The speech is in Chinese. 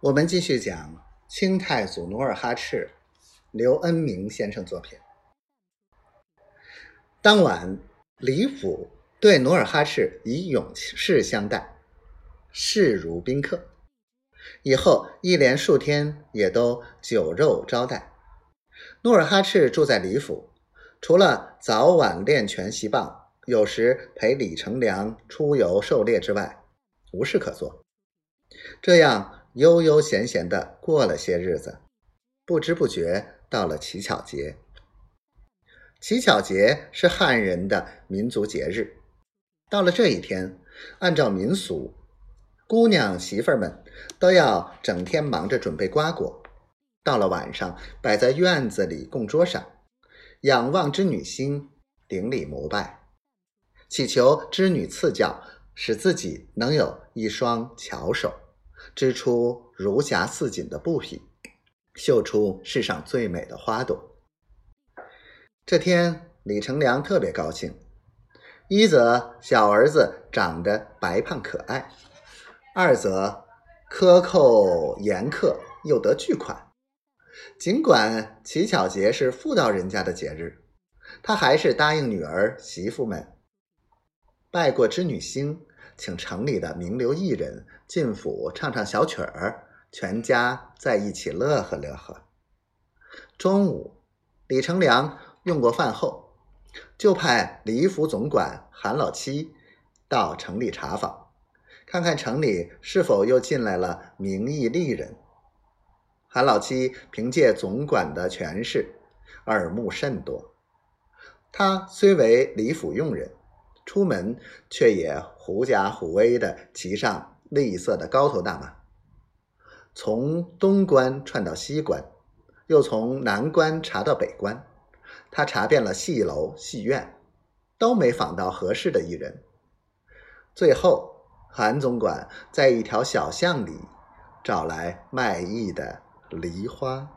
我们继续讲清太祖努尔哈赤，刘恩明先生作品。当晚，李府对努尔哈赤以勇士相待，视如宾客。以后一连数天也都酒肉招待。努尔哈赤住在李府，除了早晚练拳习棒，有时陪李成梁出游狩猎之外，无事可做。这样。悠悠闲闲的过了些日子，不知不觉到了乞巧节。乞巧节是汉人的民族节日。到了这一天，按照民俗，姑娘媳妇们都要整天忙着准备瓜果，到了晚上摆在院子里供桌上，仰望织女星，顶礼膜拜，祈求织女赐教，使自己能有一双巧手。织出如霞似锦的布匹，绣出世上最美的花朵。这天，李成梁特别高兴。一则小儿子长得白胖可爱，二则克扣严苛又得巨款。尽管乞巧节是妇道人家的节日，他还是答应女儿媳妇们拜过织女星。请城里的名流艺人进府唱唱小曲儿，全家在一起乐呵乐呵。中午，李成梁用过饭后，就派李府总管韩老七到城里查访，看看城里是否又进来了名义丽人。韩老七凭借总管的权势，耳目甚多。他虽为李府用人。出门却也狐假虎威的骑上绿色的高头大马，从东关串到西关，又从南关查到北关，他查遍了戏楼戏院，都没访到合适的艺人。最后，韩总管在一条小巷里找来卖艺的梨花。